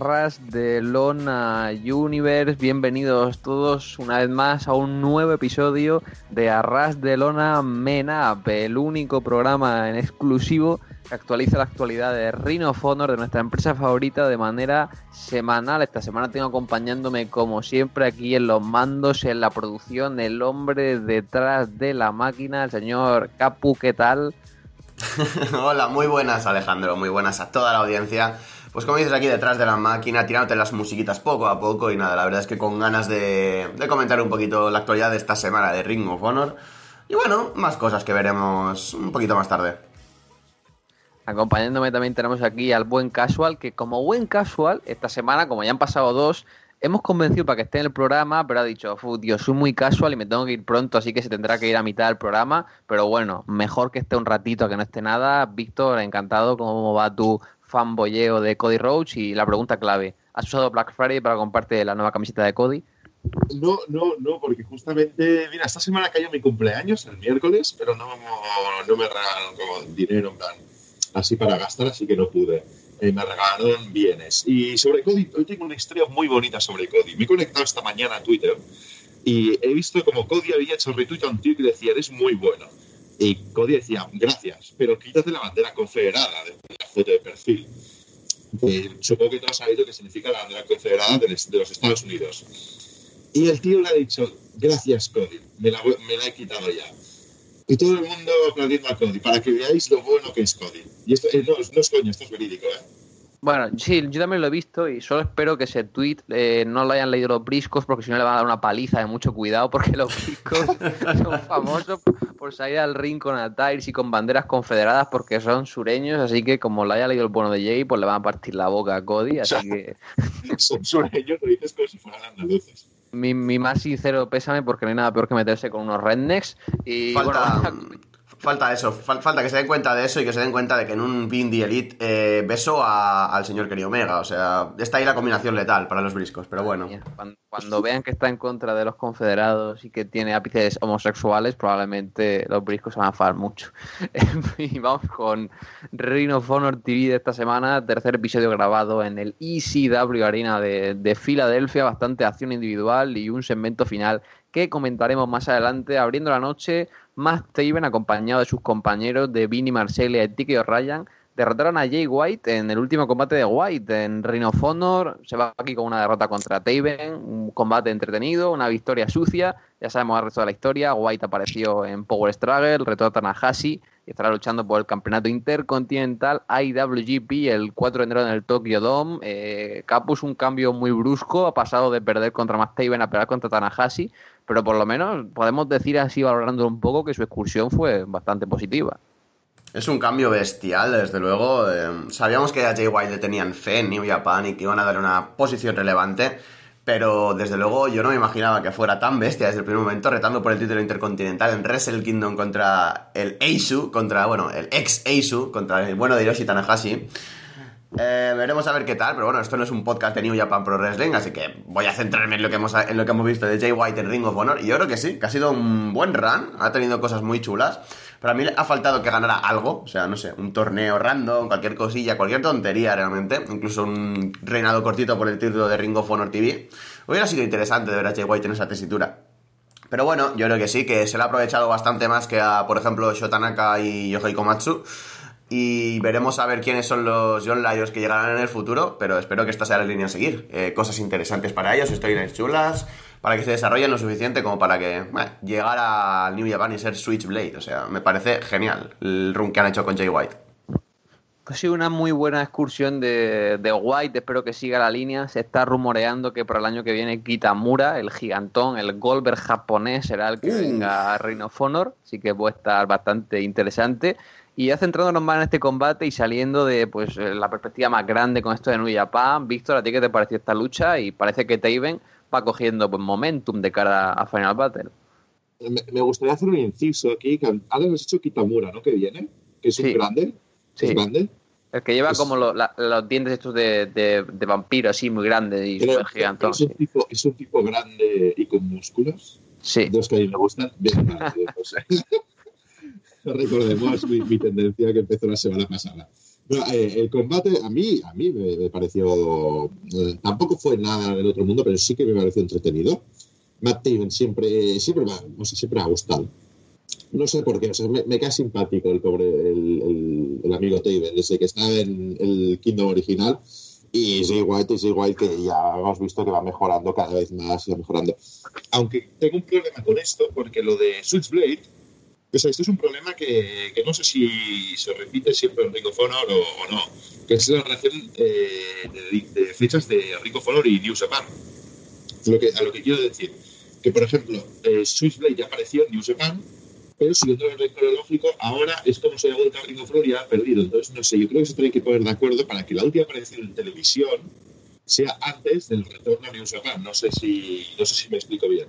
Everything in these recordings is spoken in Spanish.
Ras de Lona Universe, bienvenidos todos una vez más a un nuevo episodio de Arras de Lona Menap, el único programa en exclusivo que actualiza la actualidad de Rhino of de nuestra empresa favorita, de manera semanal. Esta semana tengo acompañándome, como siempre, aquí en los mandos, en la producción, el hombre detrás de la máquina, el señor Capu, ¿qué tal? Hola, muy buenas Alejandro, muy buenas a toda la audiencia. Pues como dices aquí detrás de la máquina, tirándote las musiquitas poco a poco y nada, la verdad es que con ganas de, comentar un poquito la actualidad de esta semana de Ring of Honor. Y bueno, más cosas que veremos un poquito más tarde. Acompañándome también tenemos aquí al buen casual, que como buen casual, esta semana, como ya han pasado dos, hemos convencido para que esté en el programa, pero ha dicho, Dios, soy muy casual y me tengo que ir pronto, así que se tendrá que ir a mitad del programa. Pero bueno, mejor que esté un ratito que no esté nada. Víctor, encantado, ¿cómo va tu fanboyeo de Cody Roach? Y la pregunta clave, ¿has usado Black Friday para compartir la nueva camiseta de Cody? No, no, no, porque justamente, mira, esta semana cayó mi cumpleaños, el miércoles, pero no, no me regalaron como dinero, en plan, así para gastar, así que no pude. Eh, me regalaron bienes. Y sobre Cody, hoy tengo una historia muy bonita sobre Cody. Me he conectado esta mañana a Twitter y he visto como Cody había hecho retweet a un tío que decía, eres muy bueno. Y Cody decía, gracias, pero quítate la bandera confederada de la foto de perfil. supongo que todos sabéis lo que significa la bandera confederada de, los Estados Unidos. Y el tío le ha dicho, gracias Cody, me la, me la he quitado ya y todo el mundo aplaudiendo a Cody, para que veáis lo bueno que es Cody. Y esto eh, no, no, es coño, esto es verídico, ¿eh? Bueno, sí, yo también lo he visto y solo espero que ese tweet eh, no lo hayan leído los briscos porque si no le van a dar una paliza de mucho cuidado porque los briscos son famosos por salir al ring con attires y con banderas confederadas porque son sureños, así que como lo haya leído el bueno de Jay, pues le van a partir la boca a Cody, así que... son sureños, lo dices como si fueran andaluces mi, mi, más sincero pésame porque no hay nada peor que meterse con unos rednecks. Y falta, falta eso, falta que se den cuenta de eso y que se den cuenta de que en un Bindi Elite eh, beso al señor Kenny Omega. O sea, está ahí la combinación letal para los briscos, pero bueno. Cuando, vean que está en contra de los confederados y que tiene ápices homosexuales, probablemente los briscos se van a enfadar mucho. y vamos con Ring of Honor TV de esta semana, tercer episodio grabado en el ECW Arena de, de Filadelfia, bastante acción individual y un segmento final que comentaremos más adelante, abriendo la noche Matt Taven, acompañado de sus compañeros de Vinny Marcellia y Tiki Ryan, derrotaron a Jay White en el último combate de White en Ring of Honor. Se va aquí con una derrota contra Taven, un combate entretenido, una victoria sucia. Ya sabemos el resto de la historia. White apareció en Power Struggle, retó a Tanahashi y estará luchando por el campeonato intercontinental IWGP el 4 de enero en el Tokyo Dome. Eh, Capus un cambio muy brusco, ha pasado de perder contra Matt Taven a pelear contra Tanahashi pero por lo menos podemos decir así, valorando un poco, que su excursión fue bastante positiva. Es un cambio bestial, desde luego. Eh, sabíamos que a Jay White le tenían fe en New Japan y que iban a dar una posición relevante, pero desde luego yo no me imaginaba que fuera tan bestia desde el primer momento, retando por el título intercontinental en Wrestle Kingdom contra el Eisu, contra, bueno, el ex Eisu, contra el bueno de Hiroshi Tanahashi. Eh, veremos a ver qué tal, pero bueno, esto no es un podcast de New Japan Pro Wrestling, así que voy a centrarme en lo que hemos, en lo que hemos visto de Jay White en Ring of Honor. Y yo creo que sí, que ha sido un buen run, ha tenido cosas muy chulas. Pero a mí ha faltado que ganara algo, o sea, no sé, un torneo random, cualquier cosilla, cualquier tontería realmente, incluso un reinado cortito por el título de Ring of Honor TV. Hubiera sido interesante de ver a Jay White en esa tesitura. Pero bueno, yo creo que sí, que se le ha aprovechado bastante más que a, por ejemplo, Shotanaka y Yohei Komatsu y veremos a ver quiénes son los John Lyons que llegarán en el futuro, pero espero que esta sea la línea a seguir. Eh, cosas interesantes para ellos, historias chulas, para que se desarrollen lo suficiente como para que llegar a New Japan y ser Switchblade. O sea, me parece genial el run que han hecho con Jay White. Ha sido una muy buena excursión de, de, White, espero que siga la línea. Se está rumoreando que para el año que viene Kitamura, el gigantón, el Goldberg japonés, será el que uh. venga a Reino of Honor, así que puede estar bastante interesante. Y ya centrándonos más en este combate y saliendo de pues eh, la perspectiva más grande con esto de New Japan, Víctor, ¿a ti qué te pareció esta lucha? Y parece que Taven va cogiendo pues, momentum de cara a Final Battle. Me, gustaría hacer un inciso aquí, que ahora has hecho Kitamura, ¿no? Que viene, que es un grande. Sí. ¿Es grande? El que lleva como los dientes estos de, de, vampiro, así, muy grandes y súper gigantón. Es un, tipo, es un tipo grande y con músculos. Sí. De los que a mí me gustan. Bien, Recordemos mi, tendencia que empezó la semana pasada. Eh, el combate a mí, a mí me, pareció. Eh, tampoco fue nada del otro mundo, pero sí que me pareció entretenido. Matt Taven siempre, siempre, me, siempre ha gustado. No sé por qué, me, cae simpático el pobre, el, el, amigo Taven, desde que está en el Kingdom original. Y Jay White, y White que ya hemos visto que va mejorando cada vez más, va mejorando. Aunque tengo un problema con esto, porque lo de Switchblade pues esto es un problema que, no sé si se repite siempre en Ring of Honor o, no, que es la relación eh, de, fechas de Ring of Honor y New Japan. Lo que, a lo que quiero decir, que por ejemplo, eh, Switchblade ya apareció en New Japan, pero siguiendo el orden cronológico, ahora es como se ha vuelto a Ring of Honor y ha perdido. Entonces, no sé, yo creo que se tiene que poner de acuerdo para que la última aparición en televisión sea antes del retorno a New Japan. No sé si, no sé si me explico bien.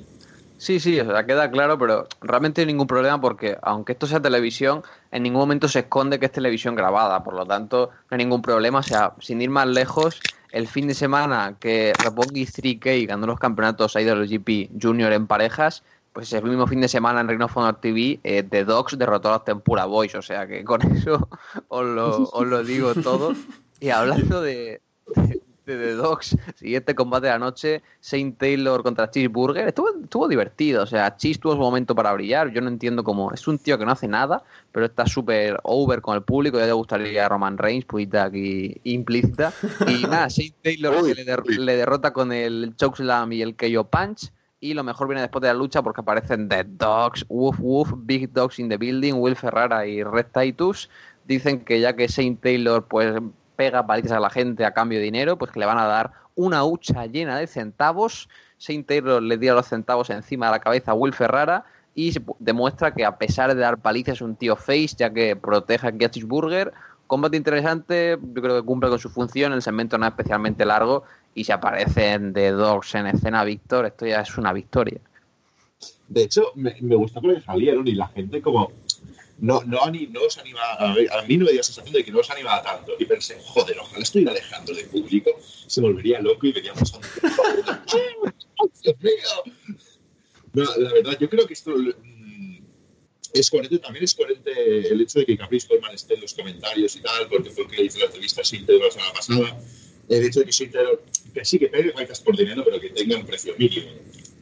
Sí, sí, o sea, queda claro, pero realmente no hay ningún problema porque aunque esto sea televisión, en ningún momento se esconde que es televisión grabada, por lo tanto no hay ningún problema, o sea, sin ir más lejos, el fin de semana que Roppongi 3K ganó los campeonatos IWGP Junior en parejas, pues el mismo fin de semana en Reino Honor TV, eh, The Dogs derrotó a los Tempura Boys, o sea que con eso os lo, os lo digo todo. Y hablando de Dogs, siguiente combate de la noche, Saint Taylor contra Cheeseburger, estuvo, estuvo divertido, o sea, Cheese tuvo su momento para brillar, yo no entiendo cómo, es un tío que no hace nada, pero está súper over con el público, ya le gustaría a Roman Reigns, puita aquí implícita, y nada, Saint Taylor le, derrota con el chokeslam y el KO Punch, y lo mejor viene después de la lucha porque aparecen Dead Dogs, Woof Woof, Big Dogs in the Building, Will Ferrara y Red Titus. Dicen que ya que Saint Taylor pues pega palizas a la gente a cambio de dinero, pues que le van a dar una hucha llena de centavos. Saint Taylor le dio los centavos encima de la cabeza a Will Ferrara y demuestra que a pesar de dar palizas un tío face, ya que protege a Burger. Combate interesante, yo creo que cumple con su función, el segmento no es especialmente largo y se aparecen de Dogs en escena Víctor, esto ya es una victoria. De hecho, me, me gustó salieron y la gente como no, no, os anima, a, mí no me dio la sensación de que no os animaba tanto. Y pensé, joder, ojalá estoy alejando del público, se volvería loco y veríamos a un... Dios mío! No, la verdad, yo creo que esto mm, es coherente, también es coherente el hecho de que Caprice Coleman esté en los comentarios y tal, porque fue el que le hizo la entrevista a Sinter la semana pasada. El hecho de que Sinter, que sí que pegue cuentas por dinero, pero que tenga un precio mínimo.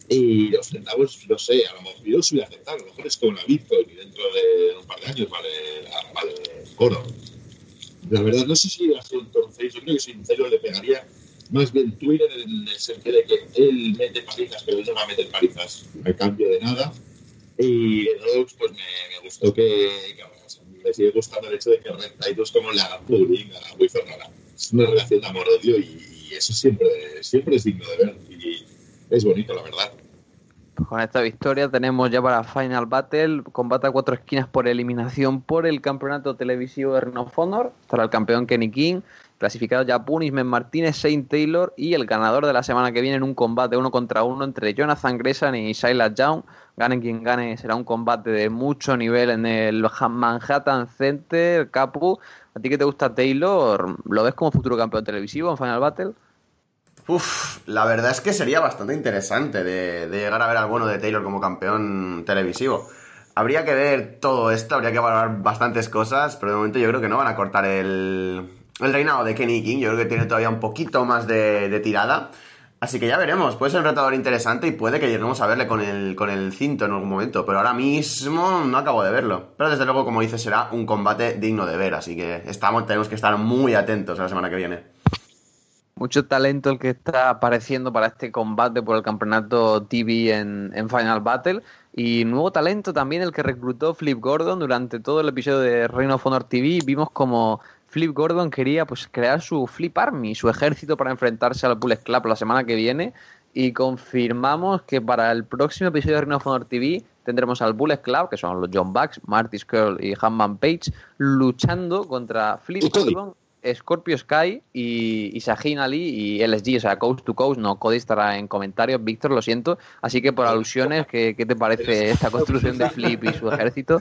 Y los centavos, no sé, a lo mejor yo los voy a aceptar, a lo mejor es como la Bitcoin y dentro de un par de años vale, vale oro. La verdad, no sé si hace entonces, yo creo que sincero le pegaría más bien Twitter en el sentido de que él mete palizas, pero él no va a meter palizas a cambio de nada. Y Dogs, pues me, gustó que, me sigue gustando el hecho de que Red Titus como le haga bullying a Wizard Es una relación de amor-odio y, y, eso siempre, siempre es digno de ver. Y, es bonito, la verdad. Con esta victoria tenemos ya para Final Battle, combate a cuatro esquinas por eliminación por el campeonato televisivo de Ring of Honor. Estará el campeón Kenny King, clasificado ya Punisman Martínez, Saint Taylor y el ganador de la semana que viene en un combate uno contra uno entre Jonathan Gresham y Silas Young. Gane quien gane, será un combate de mucho nivel en el Manhattan Center, Capu. ¿A ti que te gusta Taylor? ¿Lo ves como futuro campeón televisivo en Final Battle? Uf, la verdad es que sería bastante interesante de, llegar a ver al bueno de Taylor como campeón televisivo. Habría que ver todo esto, habría que valorar bastantes cosas, pero de momento yo creo que no van a cortar el, reinado de Kenny King. Yo creo que tiene todavía un poquito más de, tirada. Así que ya veremos, puede ser un retador interesante y puede que lleguemos a verle con el, el cinto en algún momento, pero ahora mismo no acabo de verlo. Pero desde luego, como dices, será un combate digno de ver, así que tenemos que estar muy atentos a la semana que viene mucho talento el que está apareciendo para este combate por el campeonato TV en, Final Battle. Y nuevo talento también el que reclutó Flip Gordon durante todo el episodio de Reino of Honor TV. Vimos como Flip Gordon quería pues crear su Flip Army, su ejército para enfrentarse al Bullet Club la semana que viene. Y confirmamos que para el próximo episodio de Reino of Honor TV tendremos al Bullet Club, que son los John Bucks, Marty Skrull y Hanman Page, luchando contra Flip Gordon Scorpio Sky y, y Ali y LSG, o sea, Coast to Coast, no, Cody estará en comentarios, Víctor, lo siento, así que por alusiones, ¿qué, te parece esta construcción de Flip y su ejército?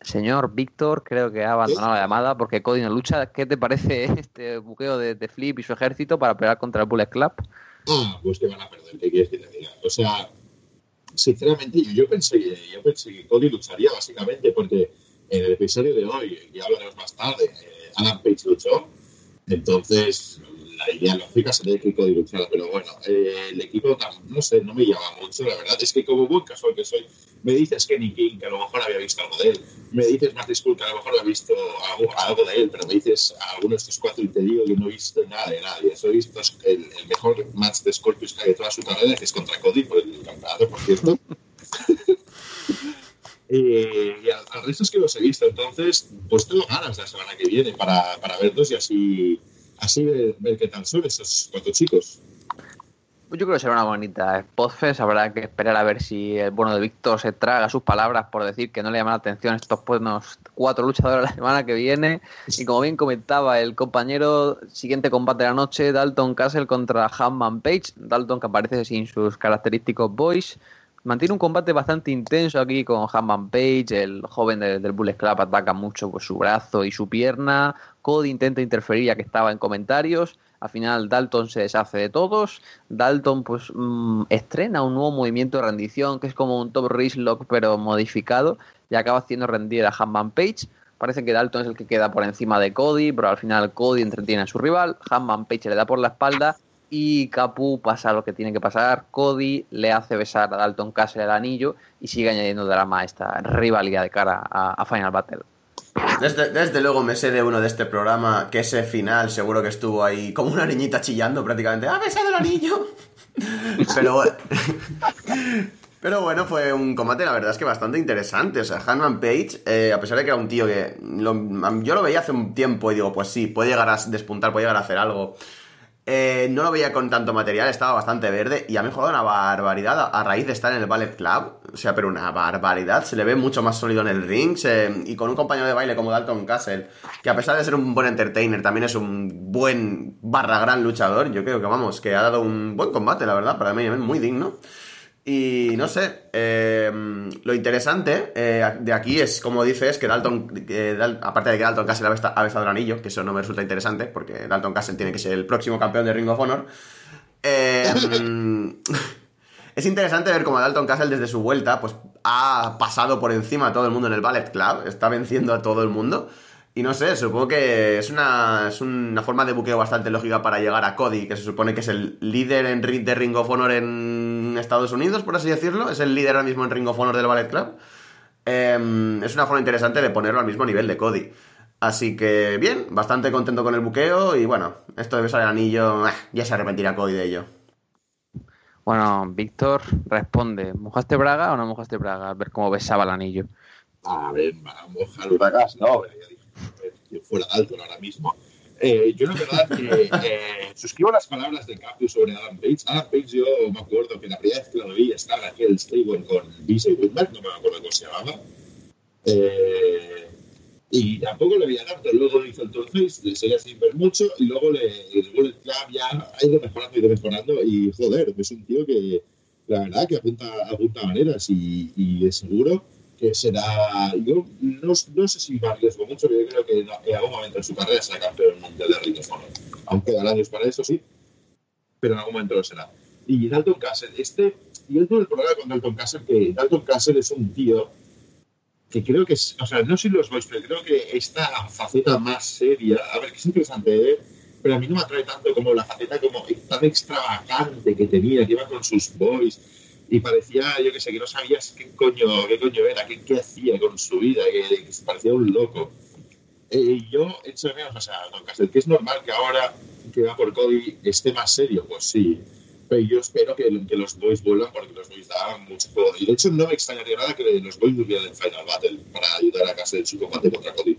Señor Víctor, creo que ha abandonado la llamada porque Cody no lucha. ¿Qué te parece este buqueo de, Flip y su ejército para pelear contra el Bullet Club? Ah, pues que van a perder, ¿qué quieres que te diga? O sea, sinceramente, yo, yo, pensé, yo pensé que Cody lucharía básicamente porque en el episodio de hoy, ya hablaremos más tarde, eh, Adam Page luchó. Entonces, la idea lógica sería que Cody luchara. Pero bueno, eh, el equipo, no sé, no me llama mucho, la verdad. Es que como buen casual que soy, me dices Kenny King, que a lo mejor había visto algo de él. Me dices Marty Skull, que a lo mejor había visto algo, de él. Pero me dices a alguno de estos cuatro y te digo que no he visto nada de nadie. He visto el, el mejor match de Scorpius que hay de toda su carrera, que es contra Cody, por el campeonato, por cierto. Eh, y al, resto es que los he visto. Entonces, pues tengo ganas la semana que viene para, para verlos y así, así ver, qué tal son esos cuatro chicos. Pues yo creo que será una bonita Podfest. Habrá que esperar a ver si el bueno de Víctor se traga sus palabras por decir que no le llaman la atención estos buenos cuatro luchadores la semana que viene. Y como bien comentaba el compañero, siguiente combate de la noche, Dalton Castle contra Hanman Page. Dalton que aparece sin sus característicos boys mantiene un combate bastante intenso aquí con Hanman Page, el joven del Bullet Club ataca mucho pues, su brazo y su pierna, Cody intenta interferir ya que estaba en comentarios, al final Dalton se deshace de todos, Dalton pues mm, estrena un nuevo movimiento de rendición que es como un top lock pero modificado y acaba haciendo rendir a Hanman Page, parece que Dalton es el que queda por encima de Cody, pero al final Cody entretiene a su rival, Hanman Page le da por la espalda y Capu pasa lo que tiene que pasar. Cody le hace besar a Dalton Castle el anillo y sigue añadiendo drama a esta rivalidad de cara a, Final Battle. Desde, luego me sé de uno de este programa que ese final seguro que estuvo ahí como una niñita chillando prácticamente. ¡Ha besado el anillo! Pero, pero bueno, fue un combate la verdad es que bastante interesante. O sea, Hanman Page, eh, a pesar de que era un tío que yo lo veía hace un tiempo y digo, pues sí, puede llegar a despuntar, puede llegar a hacer algo. Eh, no lo veía con tanto material, estaba bastante verde y ha mejorado una barbaridad a, raíz de estar en el Ballet Club. O sea, pero una barbaridad. Se le ve mucho más sólido en el ring y con un compañero de baile como Dalton Castle, que a pesar de ser un buen entertainer, también es un buen barra gran luchador. Yo creo que vamos, que ha dado un buen combate, la verdad, para mí, muy digno. Y no sé, em, lo interesante eh, de aquí es, como dices, que Dalton, aparte de que Dalton Castle ha besado el anillo, que eso no me resulta interesante, porque Dalton Castle tiene que ser el próximo campeón de Ring of Honor. Em, es interesante ver cómo Dalton Castle desde su vuelta, pues ha pasado por encima a todo el mundo en el Ballet Club, está venciendo a todo el mundo. Y no sé, supongo que es una, es una forma de buqueo bastante lógica para llegar a Cody, que se supone que es el líder en, de Ring of Honor en Estados Unidos, por así decirlo. Es el líder ahora mismo en Ring of Honor del Ballet Club. Em, es una forma interesante de ponerlo al mismo nivel de Cody. Así que bien, bastante contento con el buqueo y bueno, esto de besar el anillo, eh, ya se arrepentirá Cody de ello. Bueno, Víctor responde, ¿mojaste Braga o no mojaste Braga? A ver cómo besaba el anillo. A ver, mojar Bragas, no, fuera alto ahora mismo. Eh, yo la verdad que eh, suscribo las palabras de Capu sobre Adam Page. Adam Page yo me acuerdo que la primera vez que lo vi estaba en aquel stable con BJ Whitmer, no me acuerdo cómo se llamaba. Eh, y tampoco le veía tanto. Luego hizo el Face, le seguía sin ver mucho y luego le, el Bullet Club ya ha ido mejorando, ha ido mejorando y joder, es un tío que la verdad que apunta, apunta maneras y, y seguro que será. Yo no, no, sé si me arriesgo mucho, pero yo creo que en algún momento en su carrera será campeón mundial de Honor. Aunque quedan años para eso, sí, pero en algún momento lo será. Y Dalton Castle, este. Yo tengo el problema con Dalton Castle, que Dalton Castle es un tío que creo que es. O sea, no soy los boys, pero creo que esta faceta más seria. A ver, que es interesante, ¿eh? pero a mí no me atrae tanto como la faceta como tan extravagante que tenía, que iba con sus boys y parecía, yo que sé, que no sabías qué coño, qué coño era, qué, qué hacía con su vida, que, que parecía un loco. Eh, y yo hecho de menos, o sea, Don Castel, que es normal que ahora que va por Cody esté más serio, pues sí. Pero yo espero que, que los boys vuelvan porque los boys daban mucho poder. Y de hecho no me extrañaría nada que los boys volvieran en Final Battle para ayudar a Castle en su combate contra Cody.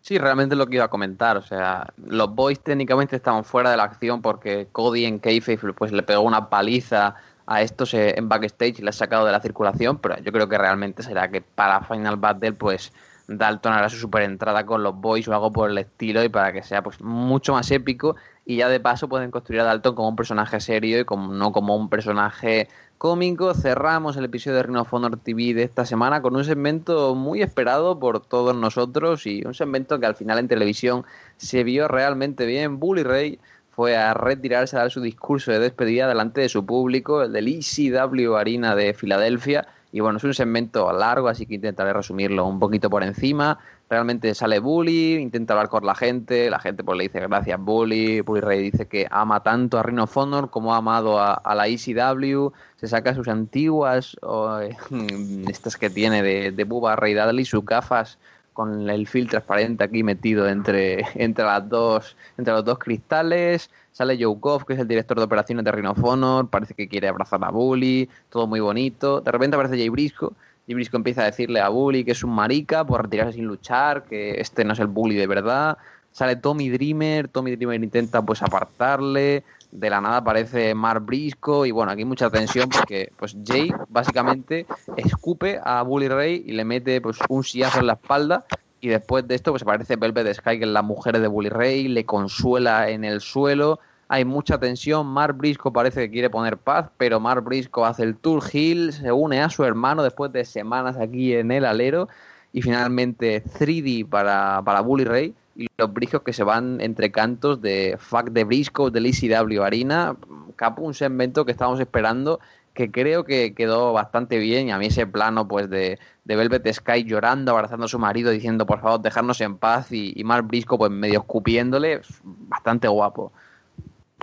Sí, realmente lo que iba a comentar. O sea, los boys técnicamente estaban fuera de la acción porque Cody en Kayfabe pues, le pegó una paliza a estos en backstage y le ha sacado de la circulación, pero yo creo que realmente será que para Final Battle pues Dalton hará su super entrada con los boys o algo por el estilo y para que sea pues mucho más épico y ya de paso pueden construir a Dalton como un personaje serio y como, no como un personaje cómico. Cerramos el episodio de Rhino of TV de esta semana con un segmento muy esperado por todos nosotros y un segmento que al final en televisión se vio realmente bien. Bully Ray fue a retirarse a dar su discurso de despedida delante de su público, el del ECW Arena de Filadelfia. Y bueno, es un segmento largo, así que intentaré resumirlo un poquito por encima. Realmente sale Bully, intenta hablar con la gente, la gente pues le dice gracias Bully, Bully Ray dice que ama tanto a Rhino Honor como ha amado a, la ECW, se saca sus antiguas, estas que tiene de, de Bubba Ray Dudley, sus gafas con el filtro transparente aquí metido entre, entre las dos, entre los dos cristales. Sale Joe que es el director de operaciones de Rhino Honor, parece que quiere abrazar a Bully, todo muy bonito. De repente aparece Jay Brisco. Jay Brisco empieza a decirle a Bully que es un marica por retirarse sin luchar, que este no es el Bully de verdad. Sale Tommy Dreamer, Tommy Dreamer intenta pues apartarle, de la nada aparece Mark Brisco y bueno, aquí mucha tensión porque pues Jay básicamente escupe a Bully Ray y le mete pues un sillazo en la espalda y después de esto pues aparece Velvet Sky que es la mujer de Bully Ray, le consuela en el suelo, hay mucha tensión, Mark Brisco parece que quiere poner paz, pero Mark Brisco hace el Tour Hill, se une a su hermano después de semanas aquí en el alero y finalmente 3D para, para Bully Ray y los briscos que se van entre cantos de Fuck de Briscoe, del ECW Arena, capo un segmento que estábamos esperando que creo que quedó bastante bien y a mí ese plano pues de, de Velvet Sky llorando, abrazando a su marido, diciendo por favor dejarnos en paz y, y Mark Briscoe pues medio escupiéndole, bastante guapo.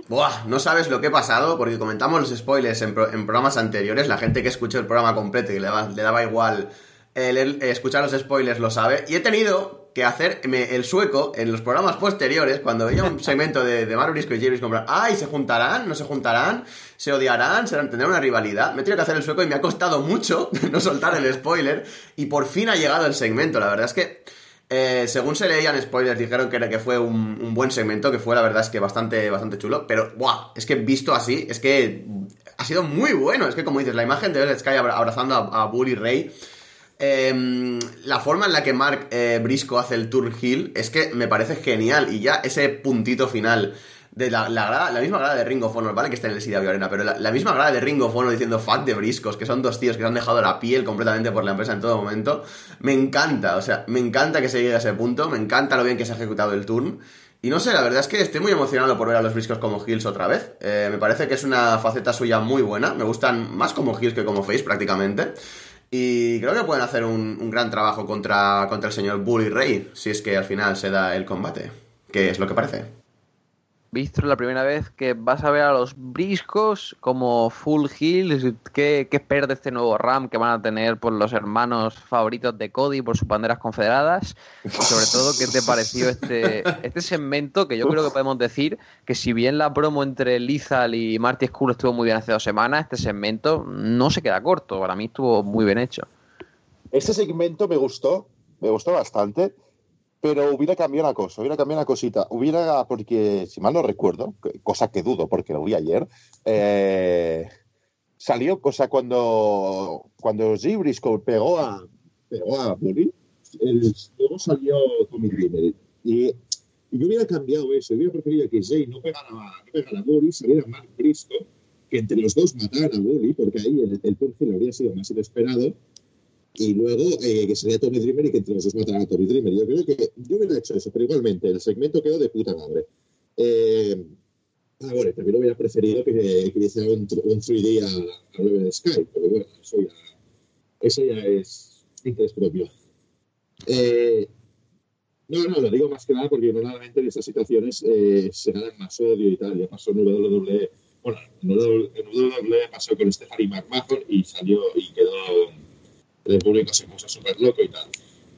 Buah, no sabes lo que he pasado porque comentamos los spoilers en, programas anteriores, la gente que escuchó el programa completo y le, le daba igual escuchar los spoilers lo sabe. Y he tenido que hacerme el sueco en los programas posteriores, cuando veía un segmento de, de Marvel y James comprar, ¡ay! ¿Se juntarán? ¿No se juntarán? ¿Se odiarán? ¿Serán, ¿Tendrán una rivalidad? Me he tenido que hacer el sueco y me ha costado mucho no soltar el spoiler. Y por fin ha llegado el segmento. La verdad es que, eh, según se leían spoilers, dijeron que, era, que fue un, buen segmento, que fue la verdad es que bastante, bastante chulo. Pero, ¡buah! Es que visto así, es que ha sido muy bueno. Es que, como dices, la imagen de Sky abrazando a, a Bully Ray Em, la forma en la que Mark eh, Brisco hace el Tour Hill es que me parece genial. Y ya ese puntito final de la, la, misma grada de Ring of Honor, ¿vale? Que está en el de Arena, pero la, misma grada de Ring of Honor diciendo fuck de Briscos, que son dos tíos que se han dejado la piel completamente por la empresa en todo momento. Me encanta, o sea, me encanta que se llegue a ese punto, me encanta lo bien que se ha ejecutado el turn. Y no sé, la verdad es que estoy muy emocionado por ver a los Briscos como Hills otra vez. Eh, me parece que es una faceta suya muy buena. Me gustan más como Hills que como Face prácticamente. Y creo que pueden hacer un, gran trabajo contra, contra el señor Bully Ray, si es que al final se da el combate, que es lo que parece visto la primera vez que vas a ver a los briscos como Full Hill. ¿Qué, qué esperas de este nuevo RAM que van a tener por los hermanos favoritos de Cody por sus banderas confederadas? Y sobre todo, ¿qué te pareció este, este segmento? Que yo creo que podemos decir que si bien la promo entre Lizal y Marty Skull estuvo muy bien hace dos semanas, este segmento no se queda corto. Para mí estuvo muy bien hecho. Este segmento me gustó, me gustó bastante pero hubiera cambiado una cosa, hubiera cambiado una cosita. Hubiera, porque si mal no recuerdo, cosa que dudo porque lo vi ayer, eh, salió cosa cuando, cuando Briscoe pegó a, pegó a Bully, luego salió Tommy Dreamer. Y, yo hubiera cambiado eso, hubiera preferido que Jay no pegara, no pegara a Bully, saliera Mark Briscoe, que entre los dos mataran a Bully, porque ahí el, el habría sido más inesperado y luego eh, que sería Tommy Dreamer y que entre los dos mataran a Tommy Dreamer. Yo creo que yo hubiera hecho eso, pero igualmente el segmento quedó de puta madre. Eh, ah, bueno, también hubiera preferido que, que hiciera un, un 3D a, a de Sky, pero bueno, eso ya, eso ya es interés propio. Eh, no, no, lo digo más que nada porque normalmente en estas situaciones eh, se ganan más odio y tal. Ya pasó en WWE, bueno, en WWE pasó con Stephanie McMahon y salió y quedó el público se puso súper loco y tal.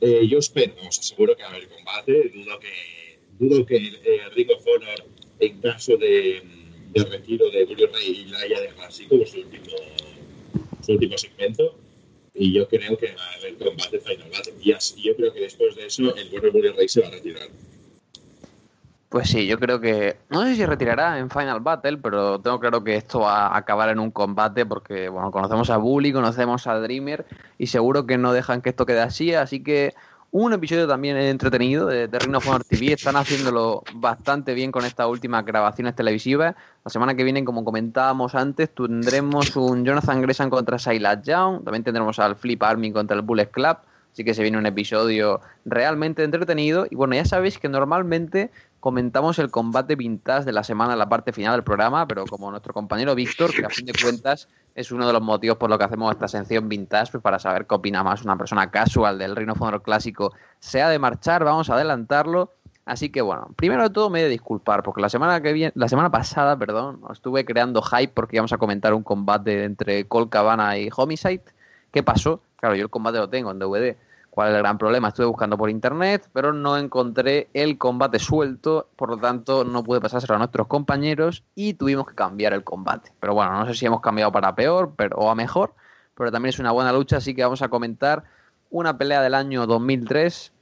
Eh, yo espero, os aseguro que va a haber combate. Dudo que, dudo que eh, Ring of Honor, en caso de, de retiro de Julio Rey, la haya dejado así como su último, su último segmento. Y yo creo que va a haber combate Final Battle. Y, así, yo creo que después de eso, el bueno Julio Rey se va a retirar. Pues sí, yo creo que. No sé si retirará en Final Battle, pero tengo claro que esto va a acabar en un combate porque, bueno, conocemos a Bully, conocemos a Dreamer y seguro que no dejan que esto quede así. Así que un episodio también entretenido de, de Ring of Honor TV. Están haciéndolo bastante bien con estas últimas grabaciones televisivas. La semana que viene, como comentábamos antes, tendremos un Jonathan Gresham contra Silas Young. También tendremos al Flip Army contra el Bullet Club Así que se viene un episodio realmente entretenido. Y bueno, ya sabéis que normalmente comentamos el combate vintage de la semana en la parte final del programa, pero como nuestro compañero Víctor, que a fin de cuentas es uno de los motivos por los que hacemos esta sección vintage, pues para saber qué opina más una persona casual del Reino Fondo clásico, sea de marchar, vamos a adelantarlo. Así que bueno, primero de todo me he de disculpar, porque la semana que viene, la semana pasada, perdón, estuve creando hype porque íbamos a comentar un combate entre Colt Cabana y Homicide. ¿Qué pasó? Claro, yo el combate lo tengo en DVD ¿Cuál es el gran problema? Estuve buscando por internet, pero no encontré el combate suelto, por lo tanto no pude pasárselo a nuestros compañeros y tuvimos que cambiar el combate. Pero bueno, no sé si hemos cambiado para peor pero, o a mejor, pero también es una buena lucha, así que vamos a comentar una pelea del año 2003.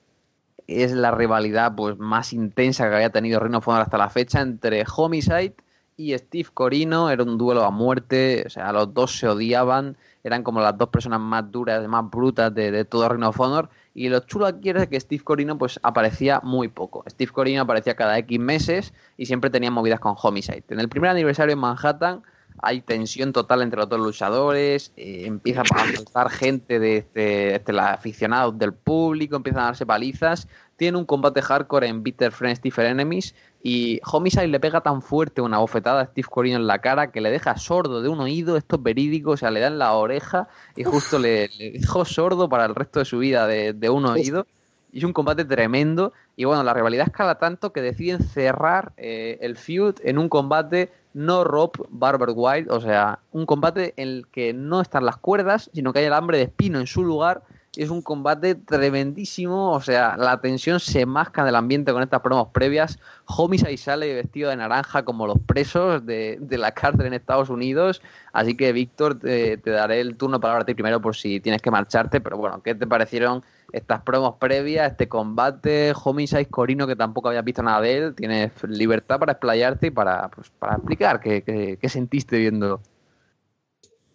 Es la rivalidad pues, más intensa que había tenido Rhino Fonor hasta la fecha entre Homicide y Steve Corino. Era un duelo a muerte, o sea, los dos se odiaban eran como las dos personas más duras, más brutas de, todo Ring of Honor. Y lo chulo aquí era que Steve Corino pues aparecía muy poco. Steve Corino aparecía cada X meses y siempre tenía movidas con Homicide. En el primer aniversario en Manhattan hay tensión total entre los dos luchadores, eh, empieza a faltar gente de, este, este, aficionados del público, empiezan a darse palizas. Tiene un combate hardcore en Bitter Friends, Different Enemies y Homicide le pega tan fuerte una bofetada a Steve Corino en la cara que le deja sordo de un oído, esto es verídico, o sea, le da en la oreja y justo le, dejó sordo para el resto de su vida de, un oído. Y es un combate tremendo. Y bueno, la rivalidad escala tanto que deciden cerrar eh, el feud en un combate no Rob Barber White, o sea, un combate en el que no están las cuerdas, sino que hay el hambre de espino en su lugar es un combate tremendísimo, o sea, la tensión se masca del ambiente con estas promos previas. Homicide sale vestido de naranja como los presos de, la cárcel en Estados Unidos. Así que, Víctor, te, daré el turno para hablarte primero por si tienes que marcharte. Pero bueno, ¿qué te parecieron estas promos previas, este combate? Homicide Corino, que tampoco había visto nada de él. Tienes libertad para explayarte y para, pues, para explicar qué, qué sentiste viendo.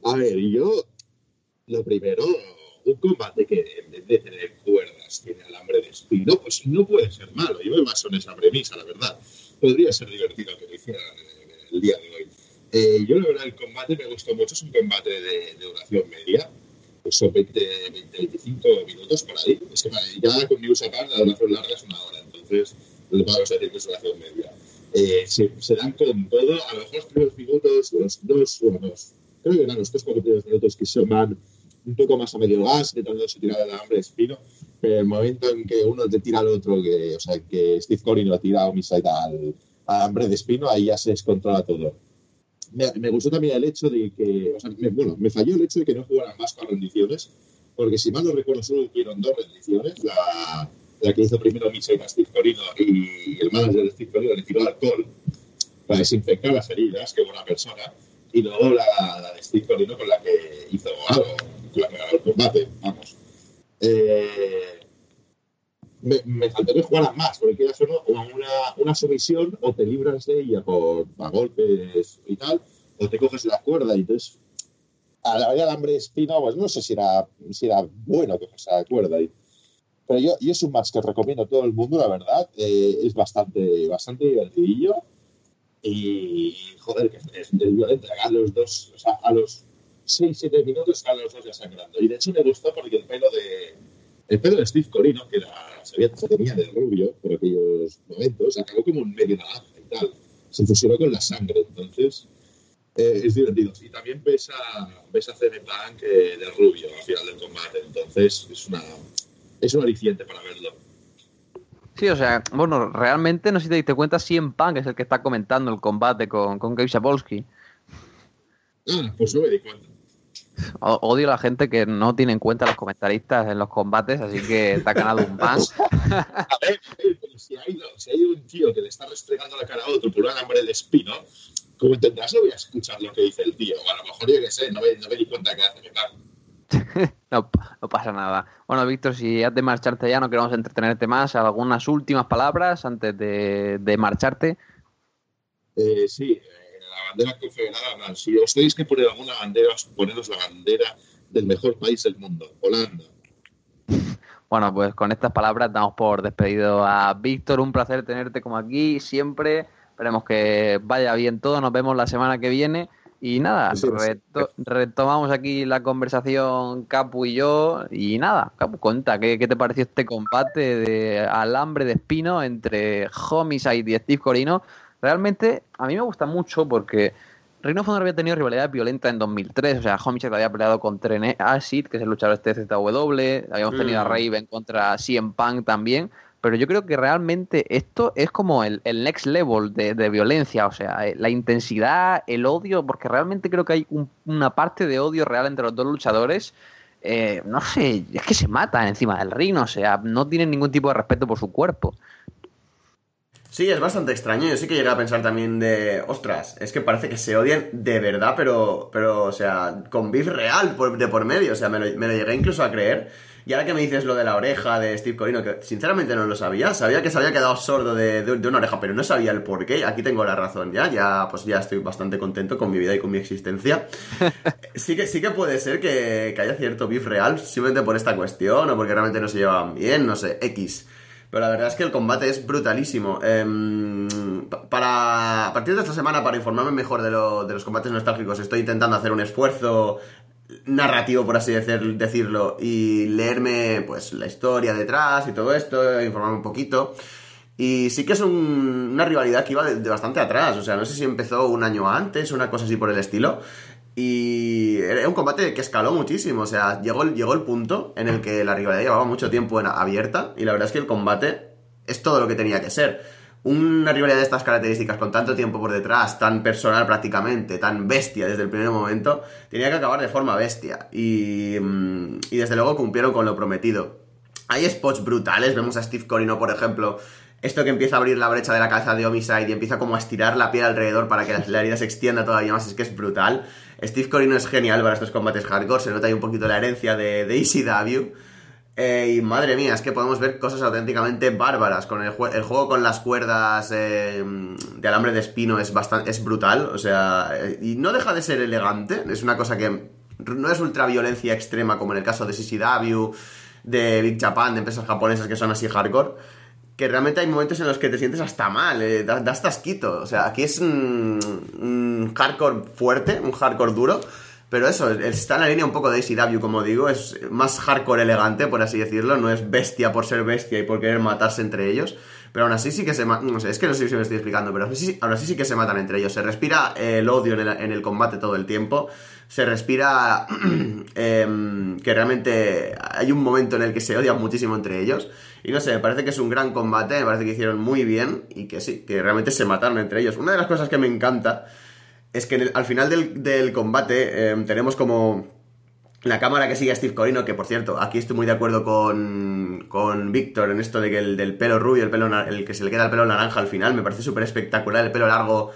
A ver, yo lo primero un combate que en vez de tener cuerdas tiene alambre de espino, pues no puede ser malo. Yo me baso en esa premisa, la verdad. Podría ser divertido que lo hicieran el día de hoy. Eh, yo, la verdad, el combate me gustó mucho. Es un combate de, duración media. Son 20, 25 minutos por ahí. Es que ya con News Apart la duración larga es una hora. Entonces, vamos a decir que es duración media. Eh, se, se, dan con todo. A lo mejor los primeros minutos, los dos, bueno, dos, creo que eran los tres, cuatro primeros minutos que se van un poco más a medio gas, se tira el hambre espino, pero el momento en que uno te tira al otro, que, o sea, que Steve Collins lo tira a Homicide al, al hambre de espino, ahí ya se descontrola todo. Me, gustó también el hecho de que, o sea, me, bueno, me falló el hecho de que no jugaran más con rendiciones, porque si mal no recuerdo, solo hicieron dos rendiciones, la, la que hizo primero Steve Corino y el manager de Steve Corino le tiró alcohol para desinfectar las heridas, que buena persona, y luego la, la de Steve Corino con la que hizo algo el combate, vamos. Eh, me, me, faltaría jugar más, porque quieras o una, una sumisión, o te libras de ella por a golpes y tal, o te coges la cuerda y entonces a la vez hambre espino, pues no sé si era, si era bueno cogerse la cuerda. Y, pero yo, y es un match que recomiendo a todo el mundo, la verdad. Eh, es bastante, bastante divertidillo. Y, joder, que es, es, violento. A los dos, o sea, a los 6-7 minutos estaban los dos ya sangrando. Y de hecho me gustó porque el pelo de, el pelo de Steve Corino, que era, se, tenía de rubio por aquellos momentos, acabó como un medio naranja y tal. Se fusionó con la sangre, entonces eh, es divertido. Y también ves a, ves a CM Punk eh, de rubio al final del combate, entonces es, una, es un aliciente para verlo. Sí, o sea, bueno, realmente no sé si te diste cuenta, en Punk es el que está comentando el combate con, con Gabe Sapolsky. Ah, pues no me di cuenta. Odio a la gente que no tiene en cuenta a los comentaristas en los combates, así que te ha ganado un pan. a ver, si hay, si hay un tío que le está restregando la cara a otro por un hambre de espino, como entenderás, no voy a escuchar lo que dice el tío. O a lo mejor yo que sé, no me, no me di cuenta que hace que no, no pasa nada. Bueno, Víctor, si has de marcharte ya, no queremos entretenerte más. ¿Algunas últimas palabras antes de, de marcharte? Eh, sí, bandera confederada, si os tenéis que poner alguna bandera, poneros la bandera del mejor país del mundo, Holanda. Bueno, pues con estas palabras damos por despedido a Víctor. Un placer tenerte como aquí siempre. Esperemos que vaya bien todo. Nos vemos la semana que viene. Y nada, reto- retomamos aquí la conversación Capu y yo. Y nada, Capu, cuenta, ¿qué, qué te pareció este combate de alambre de espino entre Homicide y Steve Corino? Realmente a mí me gusta mucho porque Reino of Honor había tenido rivalidad violenta en 2003. O sea, Homicide había peleado contra Acid, que es el luchador este de ZW. Habíamos tenido a Mm. Raven contra CM Punk también. Pero yo creo que realmente esto es como el, el next level de, de violencia, o sea, eh, la intensidad, el odio, porque realmente creo que hay un- una parte de odio real entre los dos luchadores. eh, no sé, es que se matan encima del ring, o sea, no tienen ningún tipo de respeto por su cuerpo. Sí, es bastante extraño. Yo sí que llegué a pensar también de, ostras, es que parece que se odian de verdad, pero, pero o sea, con beef real por, de por medio. O sea, me lo, me lo llegué incluso a creer. Y ahora que me dices lo de la oreja de Steve Corino, que sinceramente no lo sabía. Sabía que se había quedado sordo de, de- de una oreja, pero no sabía el por qué. Aquí tengo la razón ya. Ya, pues ya estoy bastante contento con mi vida y con mi existencia. sí que, sí que puede ser que, que haya cierto beef real simplemente por esta cuestión o porque realmente no se llevaban bien, no sé, X. Pero la verdad es que el combate es brutalísimo. Em, pa- para, a partir de esta semana, para informarme mejor de, lo- de los combates nostálgicos, estoy intentando hacer un esfuerzo narrativo, por así decir- decirlo, y leerme pues la historia detrás y todo esto, informarme un poquito. Y sí que es un- una rivalidad que iba de, de bastante atrás, o sea, no sé si empezó un año antes, una cosa así por el estilo. Y era un combate que escaló muchísimo, o sea, llegó, llegó el punto en el que la rivalidad llevaba mucho tiempo abierta y la verdad es que el combate es todo lo que tenía que ser. Una rivalidad de estas características con tanto tiempo por detrás, tan personal prácticamente, tan bestia desde el primer momento, tenía que acabar de forma bestia. Y, mm, y desde luego cumplieron con lo prometido. Hay spots brutales, vemos a Steve Corino, por ejemplo, esto que empieza a abrir la brecha de la cabeza de Homicide y empieza como a estirar la piel alrededor para que la herida se extienda todavía más, es que es brutal. Steve Corino es genial para estos combates hardcore, se nota ahí un poquito la herencia de, de ECW. Eh, y madre mía, es que podemos ver cosas auténticamente bárbaras. Con el, el juego con las cuerdas eh, de alambre de espino es bastante es brutal. O sea, eh, y no deja de ser elegante. Es una cosa que no es ultraviolencia extrema como en el caso de CCW, de Big Japan, de empresas japonesas que son así hardcore. Que realmente hay momentos en los que te sientes hasta mal, eh, da, da hasta asquito. O sea, aquí es un, un hardcore fuerte, un hardcore duro. Pero eso, está en la línea un poco de ACW, como digo, es más hardcore elegante, por así decirlo, no es bestia por ser bestia y por querer matarse entre ellos, pero aún así sí que se ma- no sé, es que no sé si me estoy explicando, pero aún sí que se matan entre ellos, se respira eh, el odio en el, en el combate todo el tiempo, se respira em, que realmente hay un momento en el que se odian muchísimo entre ellos, y no sé, me parece que es un gran combate, me parece que hicieron muy bien y que sí, que realmente se mataron entre ellos. Una de las cosas que me encanta es que al final del, del combate eh, tenemos como la cámara que sigue a Steve Corino, que por cierto, aquí estoy muy de acuerdo con, con Víctor en esto de que el del pelo rubio, el pelo el que se le queda el pelo naranja al final, me parece súper espectacular, el pelo largo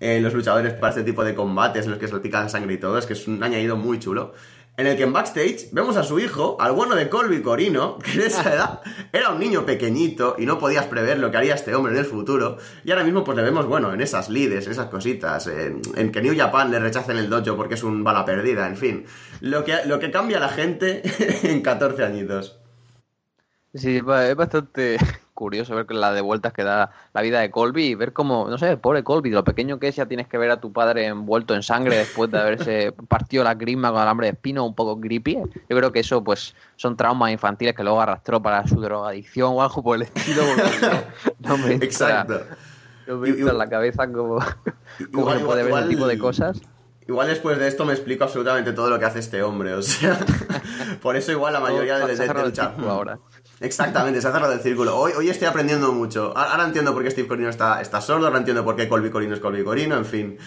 en los luchadores para este tipo de combates en los que salpica la sangre y todo, es que es un añadido muy chulo. En el que en backstage vemos a su hijo, al bueno de Colby Corino, que en esa edad era un niño pequeñito y no podías prever lo que haría este hombre en el futuro. Y ahora mismo pues le vemos, bueno, en esas lides, en esas cositas, en, en que New Japan le rechacen el dojo porque es un bala perdida, en fin. Lo que, lo que cambia a la gente en 14 añitos. Sí, es bastante curioso ver la de vueltas que da la vida de Colby y ver cómo, no sé, pobre Colby, lo pequeño que es, ya tienes que ver a tu padre envuelto en sangre después de haberse partido la crisma con alambre de espino, un poco creepy. Yo creo que eso, pues, son traumas infantiles que luego arrastró para su drogadicción o algo por el estilo, porque no, no me entra, Exacto. no me entra en la cabeza cómo, cómo Igual- se puede ver ese tipo de cosas. Igual después de esto me explico absolutamente todo lo que hace este hombre, o sea, por eso igual la mayoría Todo de, se ha de, de cerrado el luchar- círculo ahora. Exactamente, se ha cerrado el círculo. Hoy, hoy estoy aprendiendo mucho. Ahora entiendo por qué Steve Corino está, está sordo, ahora entiendo por qué Colby Corino es Colby Corino, en fin.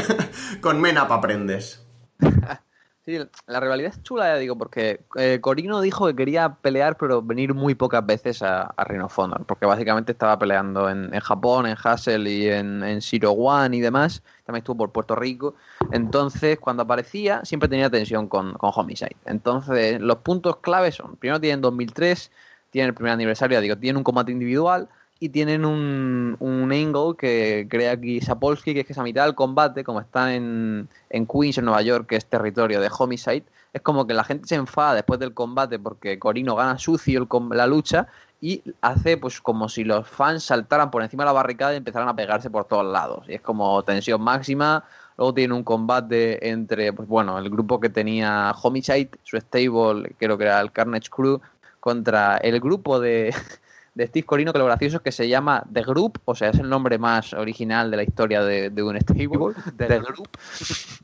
Con Menap aprendes. Sí, la rivalidad es chula, ya digo, porque eh, Corino dijo que quería pelear, pero venir muy pocas veces a, a Honor, porque básicamente estaba peleando en, en Japón, en Hassel y en, en Zero One y demás. También estuvo por Puerto Rico. Entonces, cuando aparecía, siempre tenía tensión con, con Homicide. Entonces, los puntos claves son: primero tienen 2003, tienen el primer aniversario, digo, tienen un combate individual y tienen un, un angle que crea aquí Sapolsky, que es que es a mitad del combate, como están en, en Queens, en Nueva York, que es territorio de Homicide, es como que la gente se enfada después del combate porque Corino gana sucio el la lucha y hace pues como si los fans saltaran por encima de la barricada y empezaran a pegarse por todos lados. Y es como tensión máxima. Luego tiene un combate entre, pues bueno, el grupo que tenía Homicide, su stable, creo que era el Carnage Crew, contra el grupo de, de Steve Corino, que lo gracioso es que se llama The Group, o sea, es el nombre más original de la historia de, de un stable, The Group.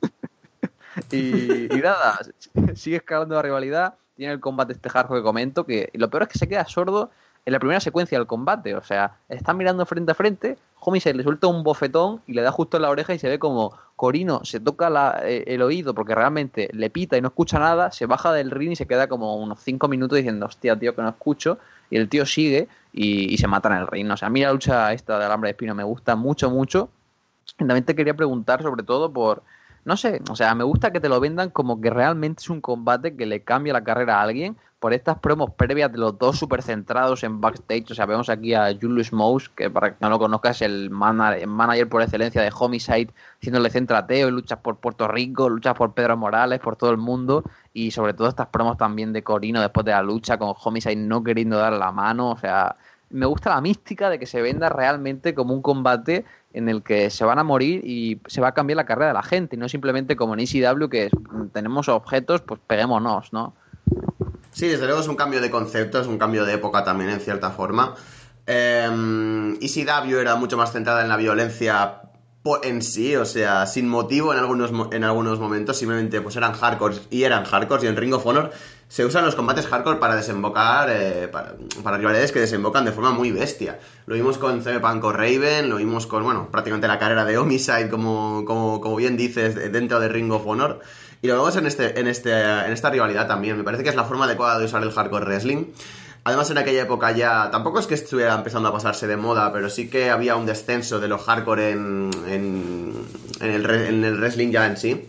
y, y, nada, sigue escalando la rivalidad, tiene el combate este hardcore que comento, que lo peor es que se queda sordo en la primera secuencia del combate, o sea, están mirando frente a frente, Homicide le suelta un bofetón y le da justo en la oreja y se ve como Corino se toca eh, el oído porque realmente le pita y no escucha nada, se baja del ring y se queda como unos 5 minutos diciendo, hostia, tío, que no escucho, y el tío sigue y, se mata en el ring. O sea, a mí la lucha esta de alambre de espino me gusta mucho, mucho. Y también te quería preguntar sobre todo por no sé, o sea, me gusta que te lo vendan como que realmente es un combate que le cambia la carrera a alguien por estas promos previas de los dos súper centrados en backstage. O sea, vemos aquí a Julius Mouse, que para que no lo conozcas, el manager, por excelencia de Homicide, haciéndole centrateo y luchas por Puerto Rico, luchas por Pedro Morales, por todo el mundo. Y sobre todo estas promos también de Corino después de la lucha con Homicide no queriendo dar la mano. O sea, me gusta la mística de que se venda realmente como un combate en el que se van a morir y se va a cambiar la carrera de la gente, y no simplemente como en ECW que tenemos objetos, pues peguémonos, ¿no? Sí, desde luego es un cambio de concepto, es un cambio de época también en cierta forma. Eh, ECW era mucho más centrada en la violencia en sí, o sea, sin motivo en algunos, en algunos momentos, simplemente pues eran hardcore y eran hardcore y en Ring of Honor se usan los combates hardcore para desembocar, eh, para, para, rivalidades que desembocan de forma muy bestia. Lo vimos con CM Punk o Raven, lo vimos con, bueno, prácticamente la carrera de Homicide, como, como, como bien dices, dentro de Ring of Honor. Y lo vemos en, este, en, este, en esta rivalidad también. Me parece que es la forma adecuada de usar el hardcore wrestling. Además, en aquella época ya, tampoco es que estuviera empezando a pasarse de moda, pero sí que había un descenso de lo hardcore en, en el wrestling ya en sí.